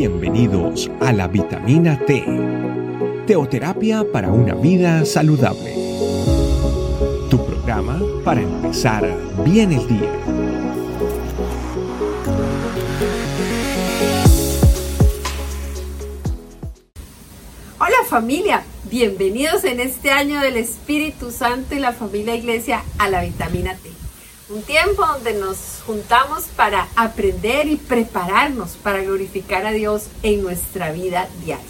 Bienvenidos a la vitamina T, teoterapia para una vida saludable. Tu programa para empezar bien el día. Hola familia, bienvenidos en este año del Espíritu Santo y la familia Iglesia a la vitamina T. Un tiempo donde nos juntamos para aprender y prepararnos para glorificar a Dios en nuestra vida diaria.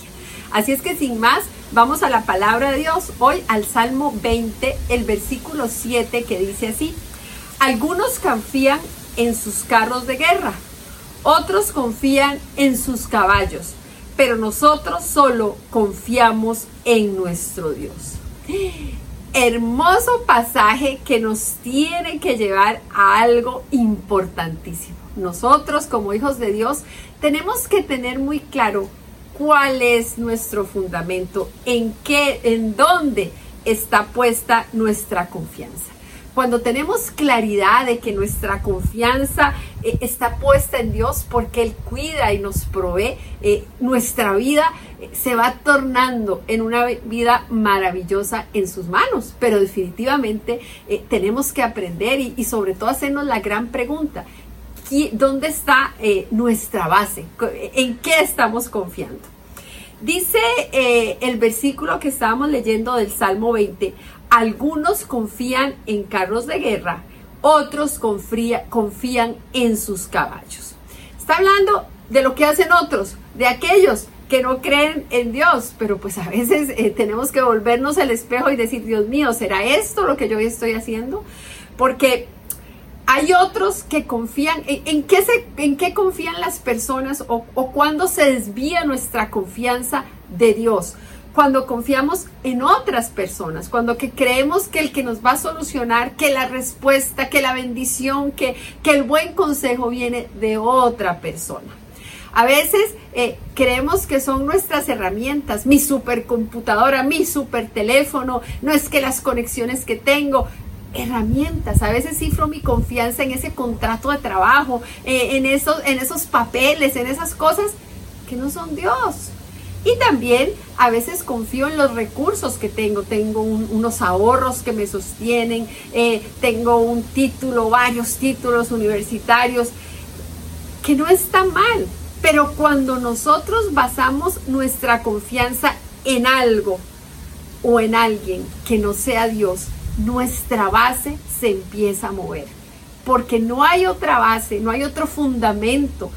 Así es que sin más, vamos a la palabra de Dios, hoy al Salmo 20, el versículo 7 que dice así, algunos confían en sus carros de guerra, otros confían en sus caballos, pero nosotros solo confiamos en nuestro Dios hermoso pasaje que nos tiene que llevar a algo importantísimo. Nosotros como hijos de Dios tenemos que tener muy claro cuál es nuestro fundamento, en qué, en dónde está puesta nuestra confianza cuando tenemos claridad de que nuestra confianza eh, está puesta en Dios porque Él cuida y nos provee, eh, nuestra vida eh, se va tornando en una vida maravillosa en sus manos. Pero definitivamente tenemos que aprender y, y, sobre todo hacernos la gran pregunta. ¿Dónde está nuestra base? ¿En qué estamos confiando? Dice el versículo que estábamos leyendo del Salmo 20, algunos confían en carros de guerra, otros confían en sus caballos. Está hablando de lo que hacen otros, de aquellos que no creen en Dios, pero pues a veces eh, tenemos que volvernos el espejo y decir, Dios mío, ¿será esto lo que yo estoy haciendo? Porque hay otros que confían, ¿en, qué, se, en qué confían las personas o, o cuándo se desvía nuestra confianza de Dios? Cuando confiamos en otras personas, cuando creemos que el que nos va a solucionar, que la respuesta, que la bendición, que, el buen consejo viene de otra persona. A veces eh, creemos que son nuestras herramientas, mi supercomputadora, mi super teléfono, no es que las conexiones que tengo, herramientas. A veces cifro mi confianza en ese contrato de trabajo, eh, en, esos, en esos papeles, en esas cosas que no son Dios. Y también a veces confío en los recursos que tengo. Tengo unos ahorros que me sostienen, eh, tengo un título, varios títulos universitarios, que no está mal. Pero cuando nosotros basamos nuestra confianza en algo o en alguien que no sea Dios, nuestra base se empieza a mover. Porque no hay otra base, no hay otro fundamento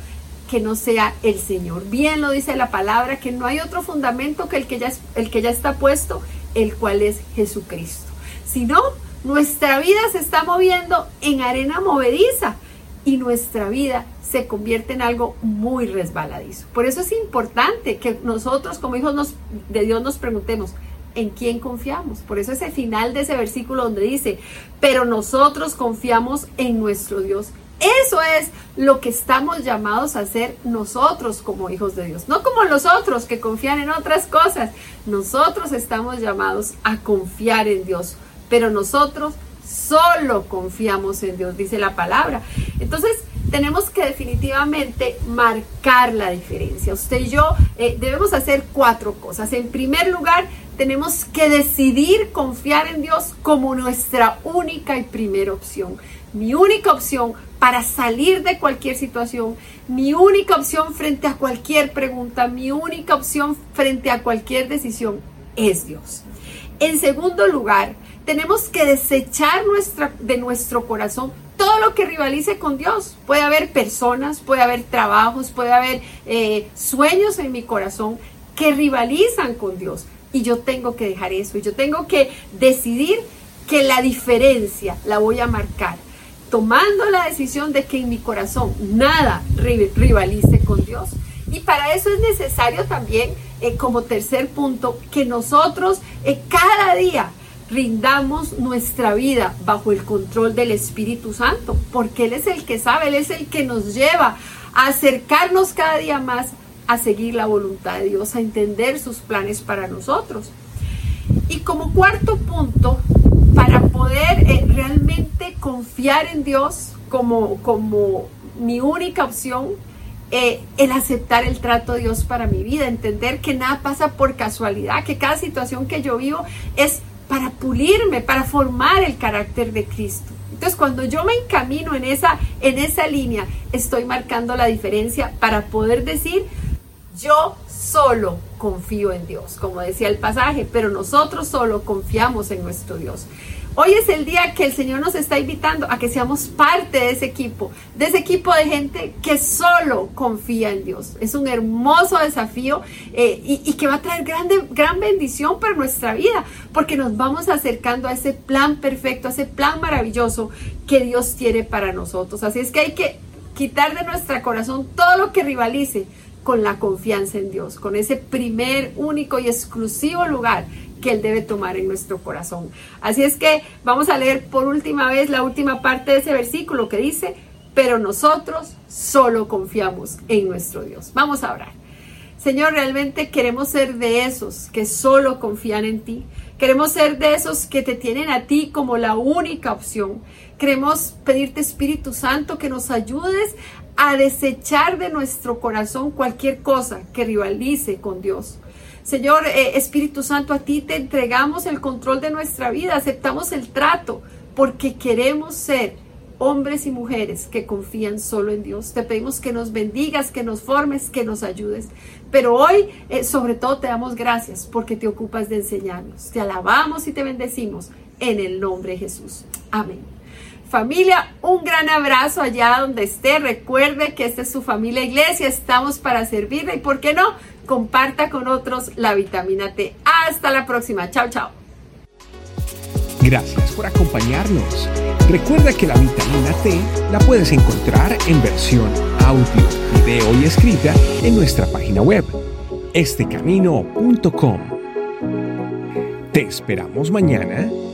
que no sea el Señor. Bien lo dice la palabra, que no hay otro fundamento que el que ya, el que ya está puesto, el cual es Jesucristo. Si no, nuestra vida se está moviendo en arena movediza y nuestra vida se convierte en algo muy resbaladizo. Por eso es importante que nosotros como hijos de Dios nos preguntemos, ¿en quién confiamos? Por eso ese final de ese versículo donde dice, pero nosotros confiamos en nuestro Dios eso es lo que estamos llamados a hacer nosotros como hijos de Dios, no como los otros que confían en otras cosas. Nosotros estamos llamados a confiar en Dios, pero nosotros solo confiamos en Dios, dice la palabra. Entonces, tenemos que definitivamente marcar la diferencia. Usted y yo eh, debemos hacer cuatro cosas. En primer lugar, tenemos que decidir confiar en Dios como nuestra única y primera opción. Mi única opción para salir de cualquier situación, mi única opción frente a cualquier pregunta, mi única opción frente a cualquier decisión es Dios. En segundo lugar, tenemos que desechar nuestra, de nuestro corazón todo lo que rivalice con Dios. Puede haber personas, puede haber trabajos, puede haber eh, sueños en mi corazón que rivalizan con Dios. Y yo tengo que dejar eso. Y yo tengo que decidir que la diferencia la voy a marcar tomando la decisión de que en mi corazón nada rivalice con Dios. Y para eso es necesario también, eh, como tercer punto, que nosotros eh, cada día rindamos nuestra vida bajo el control del Espíritu Santo, porque Él es el que sabe, Él es el que nos lleva a acercarnos cada día más a seguir la voluntad de Dios, a entender sus planes para nosotros. Y como cuarto punto, para poder eh, realmente confiar en Dios como, como mi única opción, eh, el aceptar el trato de Dios para mi vida, entender que nada pasa por casualidad, que cada situación que yo vivo es para pulirme, para formar el carácter de Cristo. Entonces, cuando yo me encamino en esa, en esa línea, estoy marcando la diferencia para poder decir, yo solo confío en Dios, como decía el pasaje, pero nosotros solo confiamos en nuestro Dios. Hoy es el día que el Señor nos está invitando a que seamos parte de ese equipo, de ese equipo de gente que solo confía en Dios. Es un hermoso desafío eh, y, que va a traer grande, gran bendición para nuestra vida, porque nos vamos acercando a ese plan perfecto, a ese plan maravilloso que Dios tiene para nosotros. Así es que hay que quitar de nuestro corazón todo lo que rivalice con la confianza en Dios, con ese primer, único y exclusivo lugar que Él debe tomar en nuestro corazón. Así es que vamos a leer por última vez la última parte de ese versículo que dice, pero nosotros solo confiamos en nuestro Dios. Vamos a orar. Señor, realmente queremos ser de esos que solo confían en ti. Queremos ser de esos que te tienen a ti como la única opción. Queremos pedirte, Espíritu Santo, que nos ayudes a desechar de nuestro corazón cualquier cosa que rivalice con Dios. Señor eh, Espíritu Santo, a ti te entregamos el control de nuestra vida, aceptamos el trato porque queremos ser hombres y mujeres que confían solo en Dios. Te pedimos que nos bendigas, que nos formes, que nos ayudes. Pero hoy, eh, sobre todo, te damos gracias porque te ocupas de enseñarnos. Te alabamos y te bendecimos en el nombre de Jesús. Amén. Familia, un gran abrazo allá donde esté. Recuerde que esta es su familia iglesia. Estamos para servirle y, ¿por qué no? Comparta con otros la vitamina T. Hasta la próxima. Chao, chao. Gracias por acompañarnos. Recuerda que la vitamina T la puedes encontrar en versión audio, video y escrita en nuestra página web, estecamino.com. Te esperamos mañana